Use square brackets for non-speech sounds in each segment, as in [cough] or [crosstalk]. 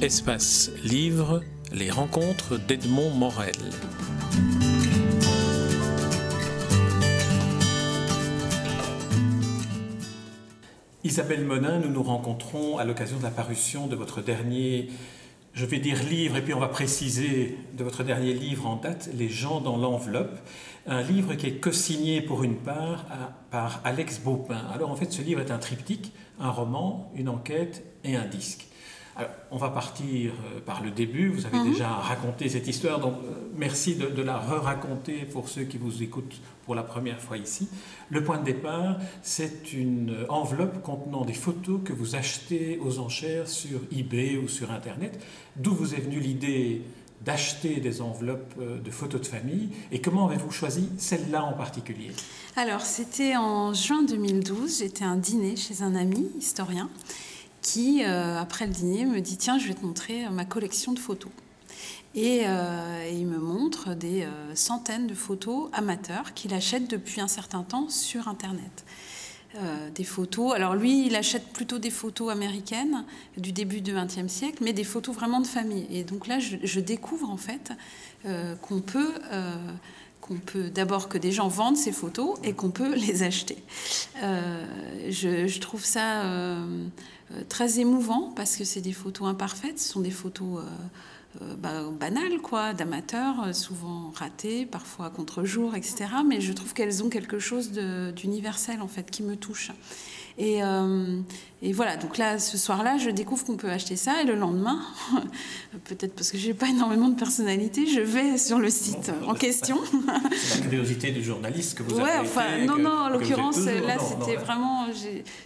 Espace Livre, les rencontres d'Edmond Morel. Isabelle Monin, nous nous rencontrons à l'occasion de la parution de votre dernier, je vais dire livre, et puis on va préciser de votre dernier livre en date, Les gens dans l'enveloppe, un livre qui est co-signé pour une part par Alex Baupin. Alors en fait, ce livre est un triptyque, un roman, une enquête et un disque. Alors, on va partir euh, par le début. Vous avez mhm. déjà raconté cette histoire, donc euh, merci de, de la re-raconter pour ceux qui vous écoutent pour la première fois ici. Le point de départ, c'est une enveloppe contenant des photos que vous achetez aux enchères sur eBay ou sur Internet. D'où vous est venue l'idée d'acheter des enveloppes euh, de photos de famille? Et comment avez-vous choisi celle-là en particulier? Alors, c'était en juin 2012, j'étais à un dîner chez un ami historien qui, euh, après le dîner, me dit Tiens, je vais te montrer ma collection de photos. Et, euh, il me montre des euh, centaines de photos amateurs qu'il achète depuis un certain temps sur Internet. des photos. Alors lui, il achète plutôt des photos américaines du début du XXe siècle, mais des photos vraiment de famille. Et donc là, je, découvre en fait qu'on peut qu'on peut d'abord que des gens vendent ces photos et qu'on peut les acheter. Je, trouve ça euh, euh, très émouvant parce que c'est des photos imparfaites, ce sont des photos bah, banales, quoi, d'amateurs, souvent ratées, parfois contre-jour, etc. Mais je trouve qu'elles ont quelque chose d'universel en fait qui me touche. Et, euh, et, voilà, donc là, ce soir-là, je découvre qu'on peut acheter ça. Et le lendemain, [laughs] peut-être parce que je n'ai pas énormément de personnalité, je vais sur le site en question. [laughs] C'est la curiosité du journaliste que vous ouais, avez enfin, été, Non, non, en l'occurrence, là, c'était vraiment...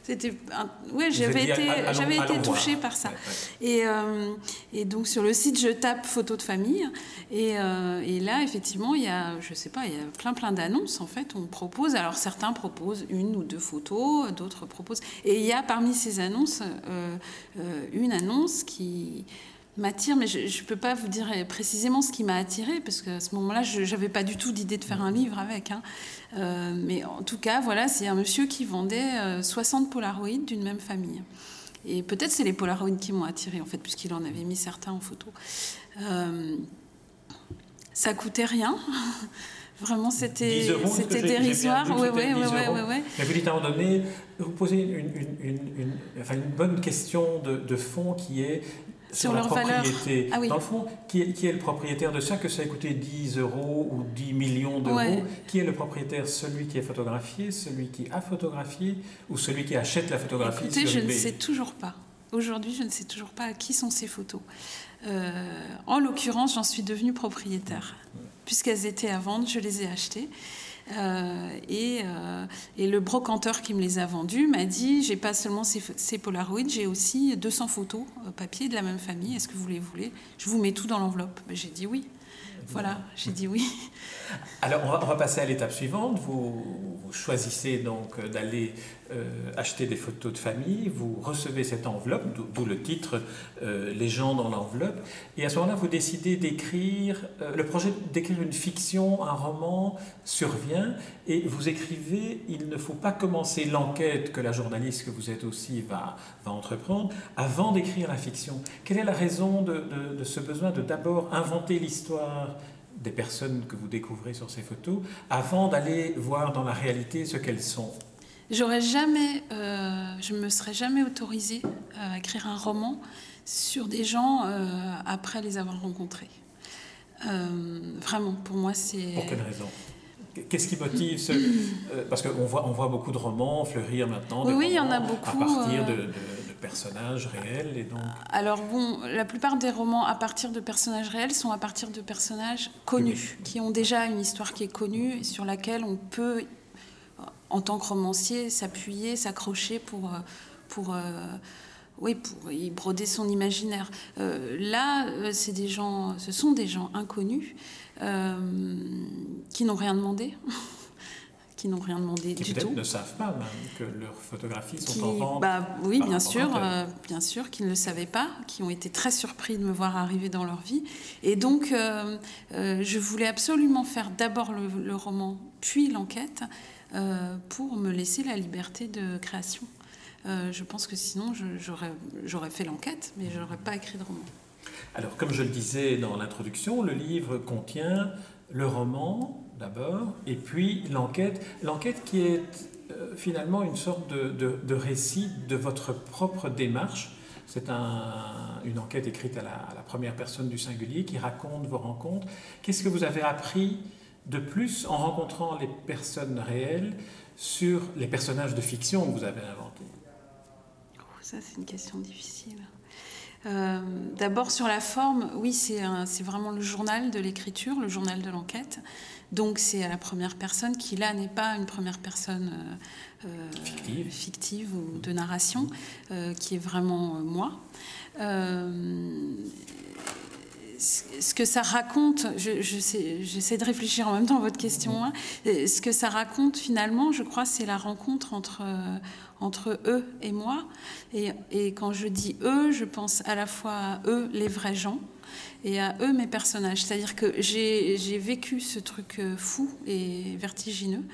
C'était, ouais, j'avais été, j'avais été touchée par ça. Et, euh, et, donc, sur le site, je tape photos de famille. Et, euh, et là, effectivement, il y a, je sais pas, il y a plein, plein d'annonces, en fait. On propose, alors certains proposent une ou deux photos, d'autres proposent et il y a parmi ces annonces euh, euh, une annonce qui m'attire, mais je ne peux pas vous dire précisément ce qui m'a attiré, parce qu'à ce moment-là, je n'avais pas du tout d'idée de faire un livre avec. Hein. Euh, mais en tout cas, voilà, c'est un monsieur qui vendait 60 polaroïdes d'une même famille. Et peut-être c'est les polaroïdes qui m'ont attiré, en fait, puisqu'il en avait mis certains en photo. ça coûtait rien. [laughs] Vraiment, c'était dérisoire. Oui, oui, oui. Mais vous dites à un moment donné, vous posez une, une, une, enfin, une bonne question de, de, fond qui est sur, la propriété. Ah Dans le fond, qui est, qui est, le propriétaire de ça Que ça a coûté 10 euros ou 10 millions d'euros Qui est le propriétaire Celui qui est photographié, celui qui a photographié ou celui qui achète la photographie Écoutez, je ne sais toujours pas. Aujourd'hui, je ne sais toujours pas à qui sont ces photos. Euh, en l'occurrence, j'en suis devenue propriétaire. Puisqu'elles étaient à vendre, je les ai achetées. Euh, et, euh, et, le brocanteur qui me les a vendues m'a dit j'ai pas seulement ces, Polaroids, j'ai aussi 200 photos papier de la même famille. Est-ce que vous les voulez? Je vous mets tout dans l'enveloppe. J'ai dit oui. Voilà, j'ai dit oui. Alors, on va, passer à l'étape suivante. Vous, choisissez donc d'aller euh, acheter des photos de famille, vous recevez cette enveloppe, d'où le titre euh, Les gens dans l'enveloppe, et à ce moment-là, vous décidez d'écrire, euh, le projet d'écrire une fiction, un roman survient, et vous écrivez Il ne faut pas commencer l'enquête que la journaliste que vous êtes aussi va, entreprendre avant d'écrire la fiction. Quelle est la raison de ce besoin de d'abord inventer l'histoire des personnes que vous découvrez sur ces photos avant d'aller voir dans la réalité ce qu'elles sont? J'aurais jamais, euh, je me serais jamais autorisée à écrire un roman sur des gens euh, après les avoir rencontrés. Euh, vraiment, pour moi, c'est. Pour quelle raison? Qu'est-ce qui motive ce... Parce qu'on voit, on voit beaucoup de romans fleurir maintenant. Oui, il y en a beaucoup. À partir de personnages réels et donc... Alors bon, la plupart des romans à partir de personnages réels sont à partir de personnages connus, qui ont déjà une histoire qui est connue et sur laquelle on peut, en tant que romancier, s'appuyer, s'accrocher pour... pour euh, oui, pour y broder son imaginaire. Euh, là, euh, c'est des gens, ce sont des gens inconnus qui n'ont rien demandé. [laughs] qui n'ont rien demandé qui du tout. ne savent pas même que leurs photographies sont en vente. Bah, oui, bien sûr, euh, bien sûr, qui ne le savaient pas, qui ont été très surpris de me voir arriver dans leur vie. Et donc, euh, euh, je voulais absolument faire d'abord le, roman, puis l'enquête, pour me laisser la liberté de création. je pense que sinon, j'aurais fait l'enquête, mais je n'aurais pas écrit de roman. Alors, comme je le disais dans l'introduction, le livre contient le roman d'abord, et puis l'enquête. L'enquête qui est euh, finalement une sorte de, récit de votre propre démarche. C'est une enquête écrite à la, première personne du singulier qui raconte vos rencontres. Qu'est-ce que vous avez appris de plus en rencontrant les personnes réelles sur les personnages de fiction que vous avez inventés oh, Ça, c'est une question difficile. Euh, d'abord sur la forme, oui, c'est vraiment le journal de l'écriture, le journal de l'enquête. Donc c'est à la première personne qui là n'est pas une première personne euh, euh, fictive. ou de narration, qui est vraiment moi ce que ça raconte, j'essaie je, de réfléchir en même temps à votre question, hein. ce que ça raconte finalement, je crois, c'est la rencontre entre, entre eux et moi. Et, quand je dis eux, je pense à la fois à eux, les vrais gens, et à eux, mes personnages. C'est-à-dire que j'ai vécu ce truc euh, fou et vertigineux.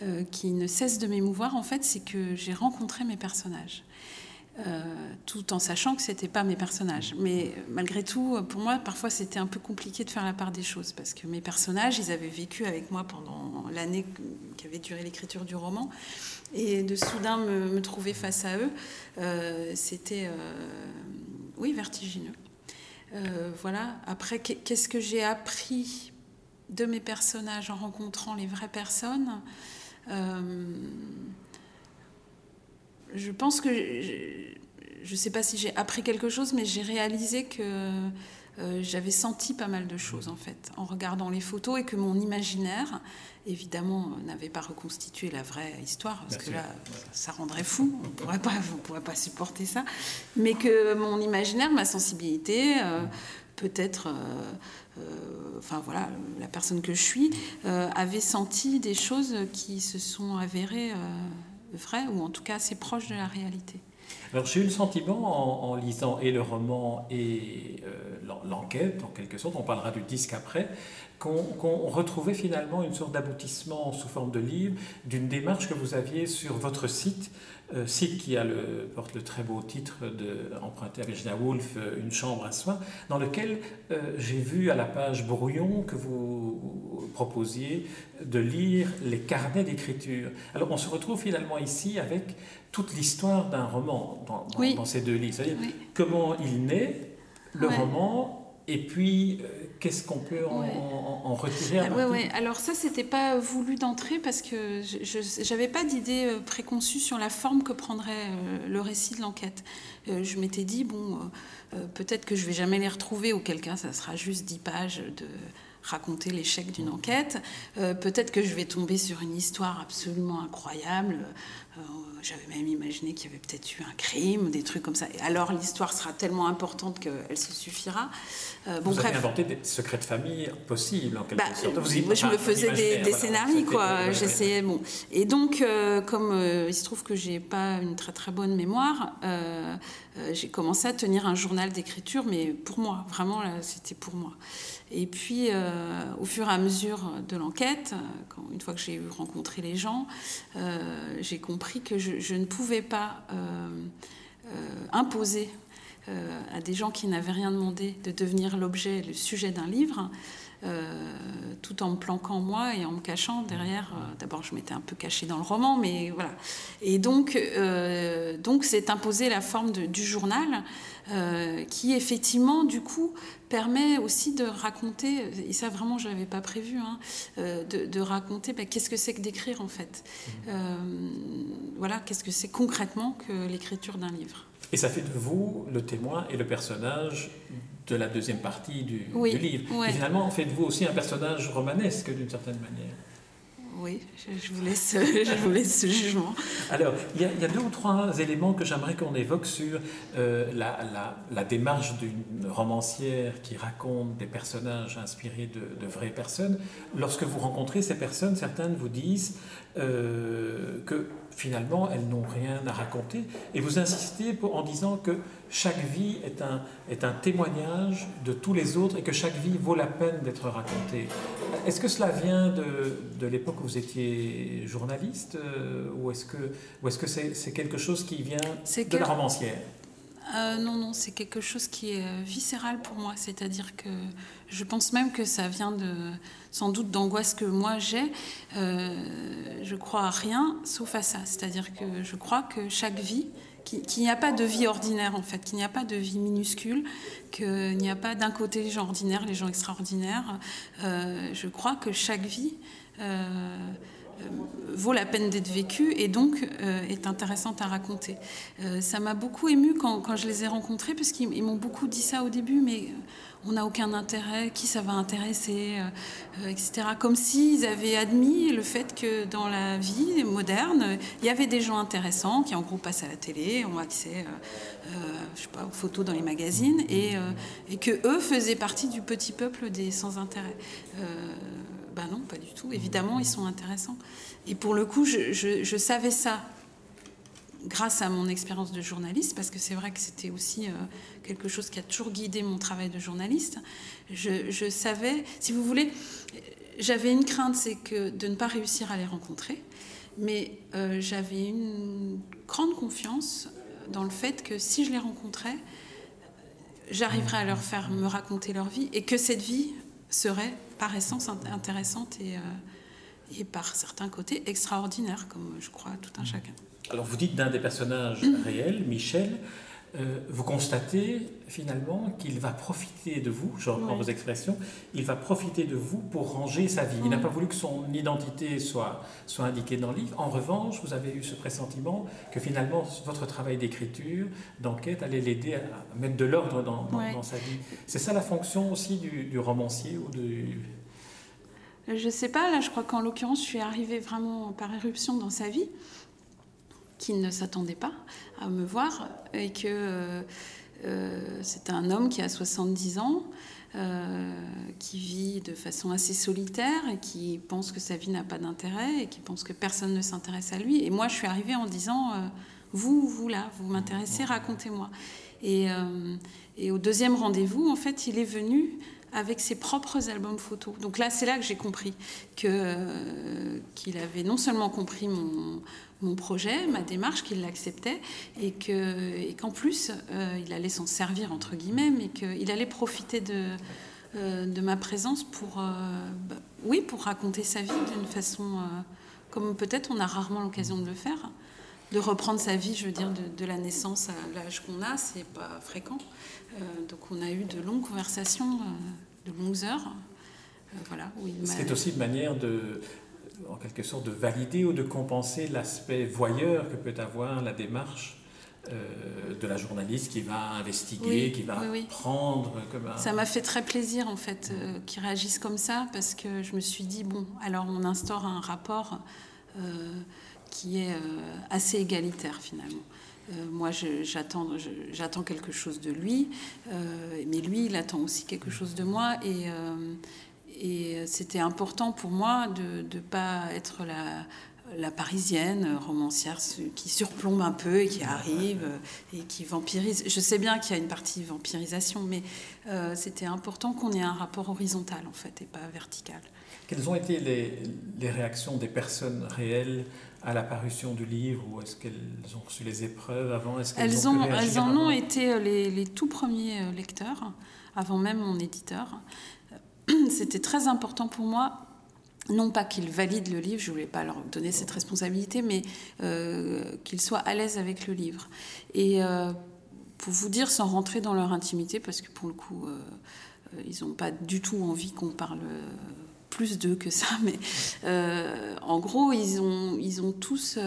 Euh, qui ne cesse de m'émouvoir, en fait, c'est que j'ai rencontré mes personnages. Euh, tout en sachant que c'était pas mes personnages. Mais malgré tout, pour moi, parfois c'était un peu compliqué de faire la part des choses parce que mes personnages, ils avaient vécu avec moi pendant l'année qui avait duré l'écriture du roman, et de soudain me, trouver face à eux, euh, c'était, euh, oui, vertigineux. voilà. Après, qu'est-ce que j'ai appris de mes personnages en rencontrant les vraies personnes? Je pense que je ne sais pas si j'ai appris quelque chose, mais j'ai réalisé que euh, j'avais senti pas mal de choses en fait en regardant les photos et que mon imaginaire, évidemment, n'avait pas reconstitué la vraie histoire parce que là, ça rendrait fou. On pourrait pas, on pourrait pas supporter ça, mais que mon imaginaire, ma sensibilité, euh, peut-être. Euh, enfin voilà, la personne que je suis, avait senti des choses qui se sont avérées vrai, ou en tout cas assez proche de la réalité. Alors j'ai eu le sentiment en, lisant et le roman et euh, l'enquête, en quelque sorte, on parlera du disque après, qu'on retrouvait finalement une sorte d'aboutissement sous forme de livre d'une démarche que vous aviez sur votre site, euh, site qui a le, porte le très beau titre de, emprunté à Virginia Woolf, euh, Une chambre à soi, dans lequel euh, j'ai vu à la page brouillon que vous proposiez de lire les carnets d'écriture. Alors on se retrouve finalement ici avec toute l'histoire d'un roman dans, ces deux livres, c'est-à-dire comment il naît, le roman, et puis, euh, qu'est-ce qu'on peut en, retirer. Alors ça, c'était pas voulu d'entrée parce que je n'avais pas d'idée euh, préconçue sur la forme que prendrait euh, le récit de l'enquête. Je m'étais dit, bon, peut-être que je vais jamais les retrouver, auquel cas ça sera juste dix pages de raconter l'échec d'une enquête. peut-être que je vais tomber sur une histoire absolument incroyable j'avais même imaginé qu'il y avait peut-être eu un crime, des trucs comme ça. Et alors l'histoire sera tellement importante qu'elle se suffira. Euh, bon, Vous avez inventé des secrets de famille possibles en quelque bah, sorte. moi, je me faisais des, scénarios, quoi. J'essayais. Bon. Et donc, euh, comme euh, il se trouve que j'ai pas une très très bonne mémoire, j'ai commencé à tenir un journal d'écriture, mais pour moi, vraiment, c'était pour moi. Et puis, euh, au fur et à mesure de l'enquête, une fois que j'ai rencontré les gens, euh, j'ai compris que je, ne pouvais pas euh, imposer à des gens qui n'avaient rien demandé de devenir l'objet, le sujet d'un livre. Tout en me planquant moi et en me cachant derrière. D'abord, je m'étais un peu cachée dans le roman, mais voilà. Et donc, donc, c'est imposé la forme du journal euh, qui effectivement, du coup, permet aussi de raconter, et ça vraiment je n'avais pas prévu, hein, euh, de, raconter bah, qu'est-ce que c'est que d'écrire en fait. Mmh. Euh, voilà, qu'est-ce que c'est concrètement que l'écriture d'un livre. Et ça fait de vous le témoin et le personnage de la deuxième partie du, livre. Et finalement, faites-vous aussi un personnage romanesque d'une certaine manière. Oui, je, vous laisse, [laughs] je vous laisse ce jugement. Alors, il y, a, deux ou trois éléments que j'aimerais qu'on évoque sur euh, la, démarche d'une romancière qui raconte des personnages inspirés de, vraies personnes. Lorsque vous rencontrez ces personnes, certaines vous disent euh, que finalement, elles n'ont rien à raconter. Et vous insistez en disant que chaque vie est un, est un témoignage de tous les autres et que chaque vie vaut la peine d'être racontée. Est-ce que cela vient de, de l'époque où vous étiez journaliste euh, ou est-ce que c'est -ce c'est quelque chose qui vient de la romancière? Euh, non, non, c'est quelque chose qui est euh, viscéral pour moi. C'est-à-dire que je pense même que ça vient de, sans doute d'angoisse que moi j'ai. Euh, je crois à rien sauf à ça. C'est-à-dire que je crois que chaque vie, qu'il n'y a pas de vie ordinaire en fait, qu'il n'y a pas de vie minuscule, qu'il n'y a pas d'un côté les gens ordinaires, les gens extraordinaires. je crois que chaque vie vaut la peine d'être vécue et donc euh, est intéressante à raconter. Euh, ça m'a beaucoup ému quand, quand, je les ai rencontrés parce qu'ils m'ont beaucoup dit ça au début, mais on n'a aucun intérêt, qui ça va intéresser, etc. Comme s'ils avaient admis le fait que dans la vie moderne, il y avait des gens intéressants qui en gros passent à la télé, ont accès je sais pas, aux photos dans les magazines et, et, que eux faisaient partie du petit peuple des sans intérêt. Ben non, pas du tout. Évidemment, ils sont intéressants. Et pour le coup, je, savais ça grâce à mon expérience de journaliste, parce que c'est vrai que c'était aussi euh, quelque chose qui a toujours guidé mon travail de journaliste. Je, savais, si vous voulez, j'avais une crainte, c'est que de ne pas réussir à les rencontrer, mais euh, j'avais une grande confiance dans le fait que si je les rencontrais, j'arriverais à leur faire me raconter leur vie et que cette vie serait par essence intéressante et, euh, et par certains côtés extraordinaire, comme je crois tout un chacun. Alors vous dites d'un des personnages réels, Michel, euh, vous constatez finalement qu'il va profiter de vous, je reprends vos expressions, il va profiter de vous pour ranger sa vie. Il n'a pas voulu que son identité soit, soit indiquée dans le livre. En revanche, vous avez eu ce pressentiment que finalement votre travail d'écriture, d'enquête, allait l'aider à mettre de l'ordre dans, dans, sa vie. C'est ça la fonction aussi du, du romancier ou du... Je ne sais pas, là je crois qu'en l'occurrence je suis arrivée vraiment par éruption dans sa vie qui ne s'attendait pas à me voir et que euh, euh, c'est un homme qui a 70 ans, euh, qui vit de façon assez solitaire et qui pense que sa vie n'a pas d'intérêt et qui pense que personne ne s'intéresse à lui. Et moi, je suis arrivée en disant, vous, vous là, vous m'intéressez, racontez-moi. Et, et, au deuxième rendez-vous, en fait, il est venu avec ses propres albums photos. Donc là, c'est là que j'ai compris que qu'il avait non seulement compris mon, mon projet, ma démarche, qu'il l'acceptait et que et qu'en plus euh, il allait s'en servir entre guillemets, mais qu'il allait profiter de euh, de ma présence pour euh, bah, oui pour raconter sa vie d'une façon comme peut-être on a rarement l'occasion de le faire, de reprendre sa vie, je veux dire de, la naissance à l'âge qu'on a, c'est pas fréquent. Donc on a eu de longues conversations, de longues heures. voilà. C'est aussi une manière de en quelque sorte de valider ou de compenser l'aspect voyeur que peut avoir la démarche euh, de la journaliste qui va investiguer, qui va prendre comme Ça m'a fait très plaisir en fait euh, qu'ils réagissent comme ça parce que je me suis dit bon alors on instaure un rapport euh, qui est assez égalitaire finalement. Moi, j'attends, quelque chose de lui, mais lui, il attend aussi quelque chose de moi. Et, et c'était important pour moi de ne pas être la, parisienne romancière qui surplombe un peu et qui arrive et qui vampirise. Je sais bien qu'il y a une partie vampirisation, mais euh, c'était important qu'on ait un rapport horizontal en fait et pas vertical. Quelles ont été les réactions des personnes réelles à la parution du livre ou est-ce qu'elles ont reçu les épreuves avant? Est elles, ont, elles en ont été euh, les, les, tout premiers euh, lecteurs, avant même mon éditeur. [clears throat] c'était très important pour moi non pas qu'ils valident le livre, je ne voulais pas leur donner cette responsabilité, mais euh, qu'ils soient à l'aise avec le livre. Et euh, pour vous dire, sans rentrer dans leur intimité, parce que pour le coup, euh, ils n'ont pas du tout envie qu'on parle plus d'eux que ça, mais en gros, ils ont, ils ont tous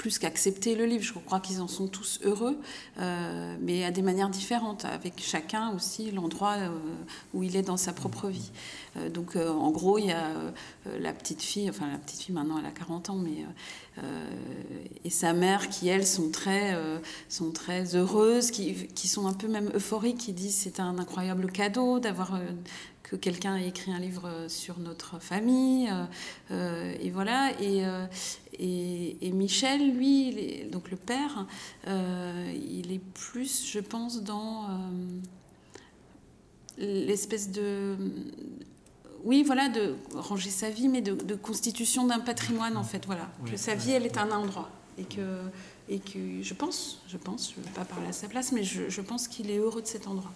plus qu'accepter le livre. Je crois qu'ils en sont tous heureux, euh, mais à des manières différentes, avec chacun aussi l'endroit euh, où il est dans sa propre vie. Euh, donc, en gros, il y a la petite fille, enfin la petite fille maintenant elle a 40 ans, mais et sa mère qui elles sont très sont très heureuses, qui, qui, sont un peu même euphoriques, qui disent c'est un incroyable cadeau d'avoir que quelqu'un ait écrit un livre sur notre famille. Euh, euh, et voilà. Et, euh, et, Michel, lui, donc le père, il est plus, je pense, dans l'espèce de oui, voilà, de ranger sa vie, mais de, constitution d'un patrimoine, en fait, voilà. Que sa vie, elle est un endroit. Et que, et que je pense, je pense, je ne veux pas parler à sa place, mais je, je pense qu'il est heureux de cet endroit.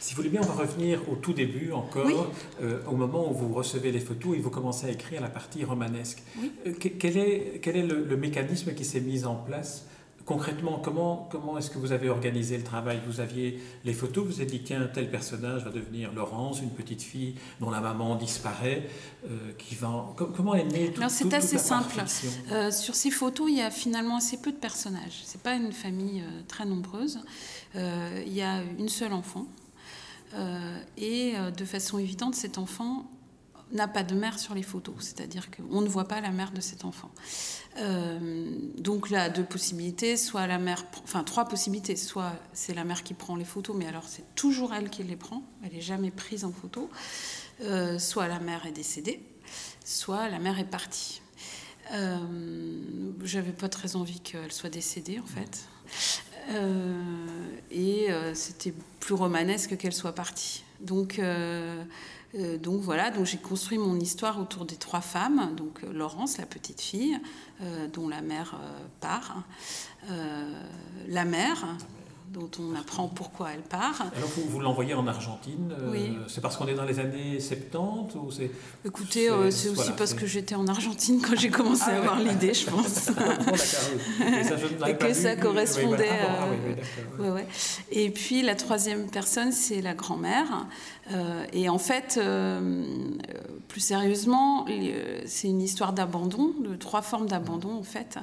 Si vous voulez bien, on va revenir au tout début encore, euh, au moment où vous recevez les photos et vous commencez à écrire la partie romanesque. Euh, quel est, quel est le, mécanisme qui s'est mis en place Concrètement, comment, comment est-ce que vous avez organisé le travail? Vous aviez les photos, vous avez dit qu'un tel personnage va devenir Laurence, une petite fille dont la maman disparaît, euh, qui va... Comment est née tout, C'est assez simple. sur ces photos, il y a finalement assez peu de personnages. C'est pas une famille très nombreuse. il y a une seule enfant, euh, et euh, de façon évidente, cet enfant n'a pas de mère sur les photos, c'est-à-dire qu'on ne voit pas la mère de cet enfant. Euh, donc là, deux possibilités, soit la mère, enfin trois possibilités, soit c'est la mère qui prend les photos, mais alors c'est toujours elle qui les prend, elle n'est jamais prise en photo, soit la mère est décédée, soit la mère est partie. Euh, J'avais pas très envie qu'elle soit décédée en fait. Euh, et euh, c'était plus romanesque qu'elle soit partie. Donc, euh, donc voilà, donc j'ai construit mon histoire autour des trois femmes. Donc Laurence, la petite fille, dont la mère part, la mère dont on apprend pourquoi elle part. Alors vous, vous l'envoyez en Argentine euh, oui. C'est parce qu'on est dans les années 70 ou c'est Écoutez, c'est euh, aussi parce que j'étais en Argentine quand j'ai commencé à ah avoir l'idée, je pense. [laughs] Et, que ça correspondait. Ah, ah, ouais, Et puis la troisième personne, c'est la grand-mère. Euh, et en fait, plus sérieusement, c'est une histoire d'abandon, de trois formes d'abandon en fait.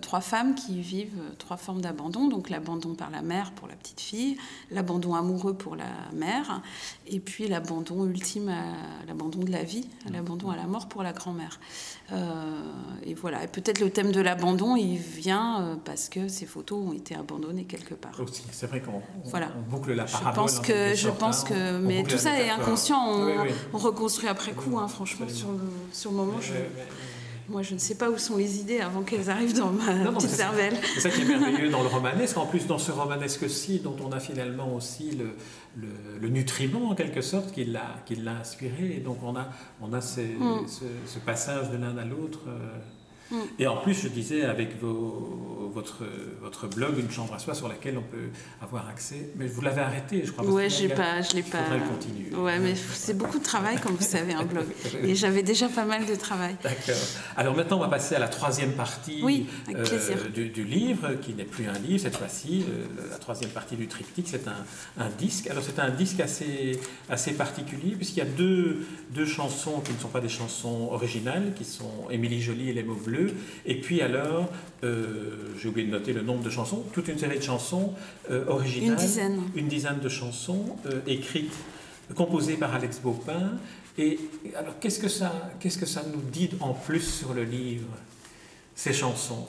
trois femmes qui vivent trois formes d'abandon. Donc l'abandon par la mère pour la petite fille, l'abandon amoureux pour la mère, et puis l'abandon ultime, l'abandon de la vie, l'abandon à la mort pour la grand-mère. Euh, et voilà, et peut-être le thème de l'abandon, il vient euh, parce que ces photos ont été abandonnées quelque part. Aussi, c'est vrai qu'on voilà. boucle la parabole. Je pense que, je pense que, mais tout ça est inconscient, on, reconstruit après coup, hein, franchement, sur le, sur le moment, je... Moi, je ne sais pas où sont les idées avant qu'elles arrivent dans ma petite cervelle. C'est ça qui est merveilleux dans le [laughs] romanesque. En plus, dans ce romanesque-ci, dont on a finalement aussi le, le, nutriment, en quelque sorte, qui l'a inspiré. Et donc, on a, on a mm. ce, passage de l'un à l'autre. Euh, Mm. Et en plus, je disais, avec vos, votre, votre blog, une chambre à soi sur laquelle on peut avoir accès. Mais vous l'avez arrêté, je crois. Oui, je pas, je l'ai pas. continuer. Ouais, mais c'est beaucoup de travail, comme vous savez, un blog. [laughs] Et j'avais déjà pas mal de travail. D'accord. Alors maintenant, on va passer à la troisième partie euh, du, livre, qui n'est plus un livre cette fois-ci. Euh, la troisième partie du triptyque, c'est un, un, disque. Alors c'est un disque assez, assez particulier, puisqu'il y a deux, deux chansons qui ne sont pas des chansons originales, qui sont Émilie Jolie et Les mots bleus et puis alors, euh, j'ai oublié de noter le nombre de chansons, toute une série de chansons euh, originales. Une dizaine. Une dizaine de chansons euh, écrites, composées par Alex Baupin. Et alors, qu'est-ce que ça, qu'est-ce que ça nous dit en plus sur le livre, ces chansons?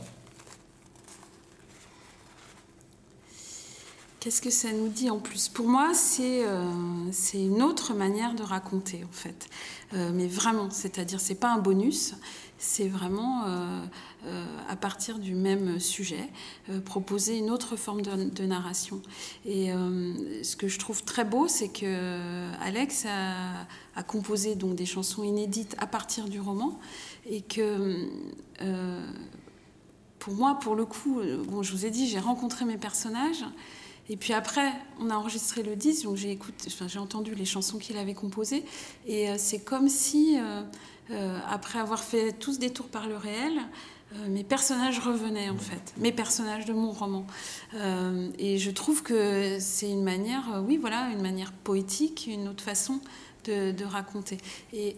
Qu'est-ce que ça nous dit en plus? Pour moi, c'est c'est une autre manière de raconter, en fait. mais vraiment, c'est-à-dire, c'est pas un bonus, c'est vraiment, euh, euh, à partir du même sujet, euh, proposer une autre forme de, narration. Et ce que je trouve très beau, c'est que Alex a, composé donc des chansons inédites à partir du roman, et que pour moi, pour le coup, bon, je vous ai dit, j'ai rencontré mes personnages. Et puis après, on a enregistré le disque, donc j'ai enfin, entendu les chansons qu'il avait composées, et c'est comme si après avoir fait tous des tours par le réel, euh, mes personnages revenaient en fait, mes personnages de mon roman. Euh, et je trouve que c'est une manière, oui, voilà, une manière poétique, une autre façon de, raconter. Et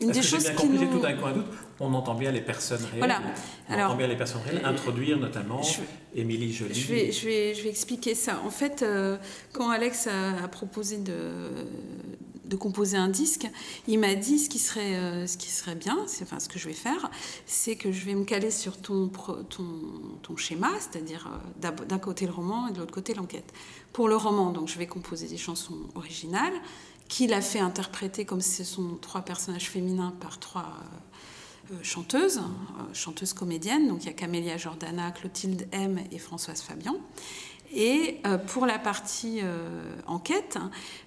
une des choses bien qui nous... tout d'un coup un doute, on entend bien les personnes réelles. Voilà. On entend bien les personnes réelles, introduire notamment Émilie Joly. Je vais, je, vais, je vais expliquer ça. En fait, quand Alex a proposé de, de composer un disque, il m'a dit ce qui serait, euh, ce qui serait bien, enfin ce que je vais faire, c'est que je vais me caler sur ton, ton, ton schéma, c'est-à-dire euh, d'un côté le roman et de l'autre côté l'enquête. Pour le roman, donc je vais composer des chansons originales qu'il a fait interpréter comme ce sont trois personnages féminins par trois euh, chanteuses, chanteuses comédiennes. Donc il y a Camélia Jordana, Clotilde M et Françoise Fabian. Et euh, pour la partie euh, enquête,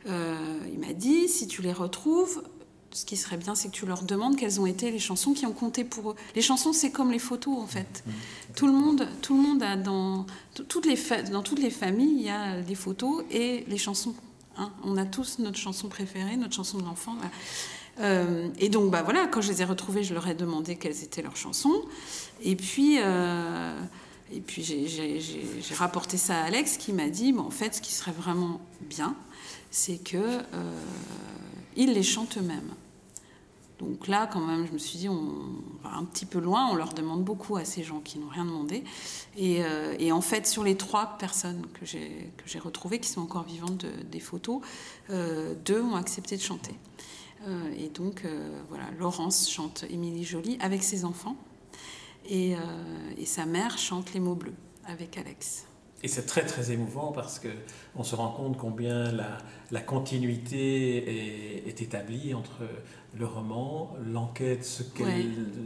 euh, il m'a dit, si tu les retrouves, ce qui serait bien, c'est que tu leur demandes quelles ont été les chansons qui ont compté pour eux. Les chansons, c'est comme les photos, en fait. Mmh. Tout le monde, tout le monde a dans toutes les dans toutes les familles, il y a des photos et les chansons. Hein. On a tous notre chanson préférée, notre chanson de l'enfant. Euh, et donc, bah voilà, quand je les ai retrouvées, je leur ai demandé quelles étaient leurs chansons. Et puis, euh, et puis j'ai rapporté ça à Alex qui m'a dit, bon, en fait, ce qui serait vraiment bien, c'est que euh, ils les chantent eux-mêmes. Donc là, quand même, je me suis dit, on va un petit peu loin, on leur demande beaucoup à ces gens qui n'ont rien demandé. Et, euh, en fait, sur les trois personnes que j'ai retrouvées, qui sont encore vivantes des photos, euh, deux ont accepté de chanter. Et donc, voilà, Laurence chante Émilie Jolie avec ses enfants, et, et sa mère chante Les mots bleus avec Alex. Et c'est très très émouvant parce qu'on se rend compte combien la, la continuité est, est, établie entre le roman, l'enquête, ce,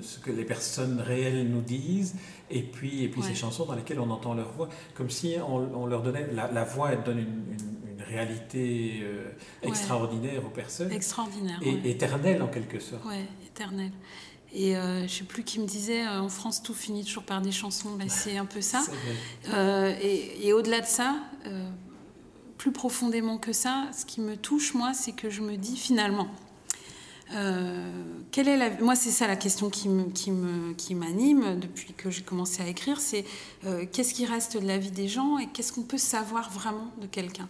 ce, que les personnes réelles nous disent, et puis, et puis ces chansons dans lesquelles on entend leur voix, comme si on, leur donnait, la, voix elle donne une, une, réalité euh, extraordinaire aux personnes. Extraordinaire. Et éternelle en quelque sorte. Oui, éternelle. Et euh, je ne sais plus qui me disait, euh, en France, tout finit toujours par des chansons. Ben, [laughs] c'est un peu ça. Euh, et, au-delà de ça, plus profondément que ça, ce qui me touche, moi, c'est que je me dis finalement, quelle est la... Moi, c'est ça la question qui, me, qui, me, qui m'anime depuis que j'ai commencé à écrire, c'est qu'est-ce qui reste de la vie des gens et qu'est-ce qu'on peut savoir vraiment de quelqu'un?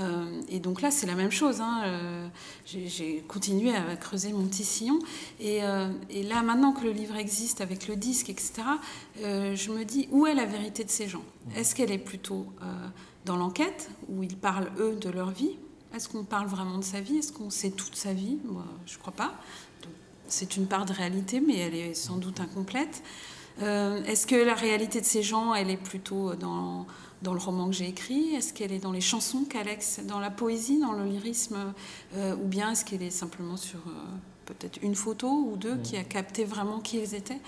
Euh, et donc là, c'est la même chose. Hein, euh, j'ai continué à creuser mon petit sillon. Euh, et, là, maintenant que le livre existe avec le disque, etc., je me dis, où est la vérité de ces gens? Est-ce qu'elle est plutôt dans l'enquête, où ils parlent, eux, de leur vie? Est-ce qu'on parle vraiment de sa vie? Est-ce qu'on sait toute sa vie? Moi, je ne crois pas. C'est une part de réalité, mais elle est sans doute incomplète. Est-ce que la réalité de ces gens, elle est plutôt dans dans le roman que j'ai écrit Est-ce qu'elle est dans les chansons qu'Alex, dans la poésie, dans le lyrisme euh, Ou bien est-ce qu'elle est simplement sur euh, peut-être une photo ou deux qui a capté vraiment qui ils étaient?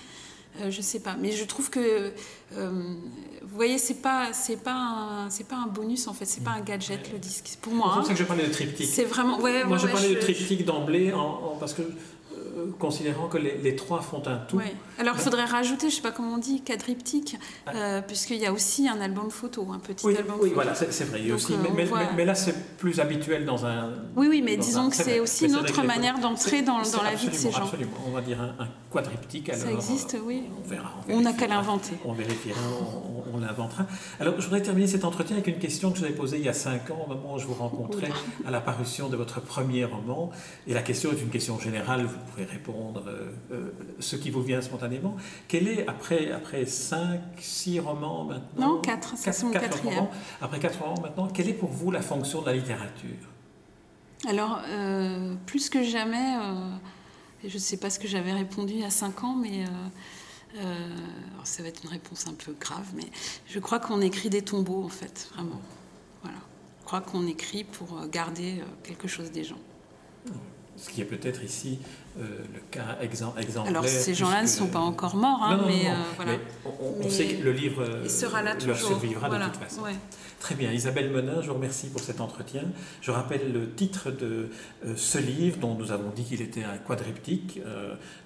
Euh, je sais pas, mais je trouve que vous voyez, c'est pas c'est pas c'est pas un bonus en fait, c'est pas un gadget le disque. Pour moi, c'est pour ça que je parlais de triptyque. C'est vraiment ouais. Moi, je parlais de triptyque d'emblée parce que considérant que les, trois font un tout. Alors il faudrait rajouter, je ne sais pas comment on dit, quadriptyque, ah. euh, puisqu'il y a aussi un album photo, un petit album oui, voilà, c'est vrai. aussi, mais, mais, là, c'est plus habituel dans un. Oui, oui, mais disons que c'est aussi une autre manière d'entrer dans, dans la vie de ces gens. Absolument, on va dire un, quadriptyque. Alors, Ça existe, oui. On verra. On n'a qu'à l'inventer. On vérifiera, on, l'inventera. Alors, je voudrais terminer cet entretien avec une question que je vous ai posée il y a cinq ans, au moment où je vous rencontrais à la parution de votre premier roman. Et la question est une question générale, vous pourrez répondre euh, euh, ce qui vous vient spontanément. Quel est, après, après 5, 6 romans maintenant? Non, 4, c'est son quatrième. après 4 romans maintenant, quelle est pour vous la fonction de la littérature? Alors, euh, plus que jamais, je ne sais pas ce que j'avais répondu il y a 5 ans, mais... ça va être une réponse un peu grave, mais je crois qu'on écrit des tombeaux, en fait, vraiment. Voilà. Je crois qu'on écrit pour garder quelque chose des gens. Ce qui est peut-être ici euh, le cas exemplaire. Alors ces gens-là ne sont pas encore morts, hein, mais, euh, voilà. on, sait que le livre sera là leur survivra de toute façon. Très bien, Isabelle Menin, je vous remercie pour cet entretien. Je rappelle le titre de euh, ce livre dont nous avons dit qu'il était un quadriptyque,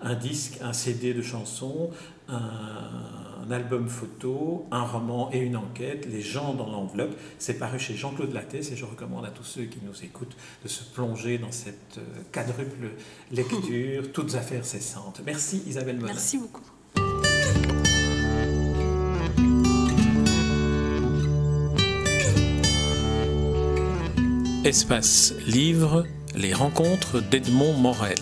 un disque, un CD de chansons, un, album photo, un roman et une enquête, Les gens dans l'enveloppe. C'est paru chez Jean-Claude Lattès et je recommande à tous ceux qui nous écoutent de se plonger dans cette euh, quadruple lecture, [laughs] toutes affaires cessantes. Merci Isabelle Monin. Merci beaucoup. Espace Livre, les rencontres d'Edmond Morel.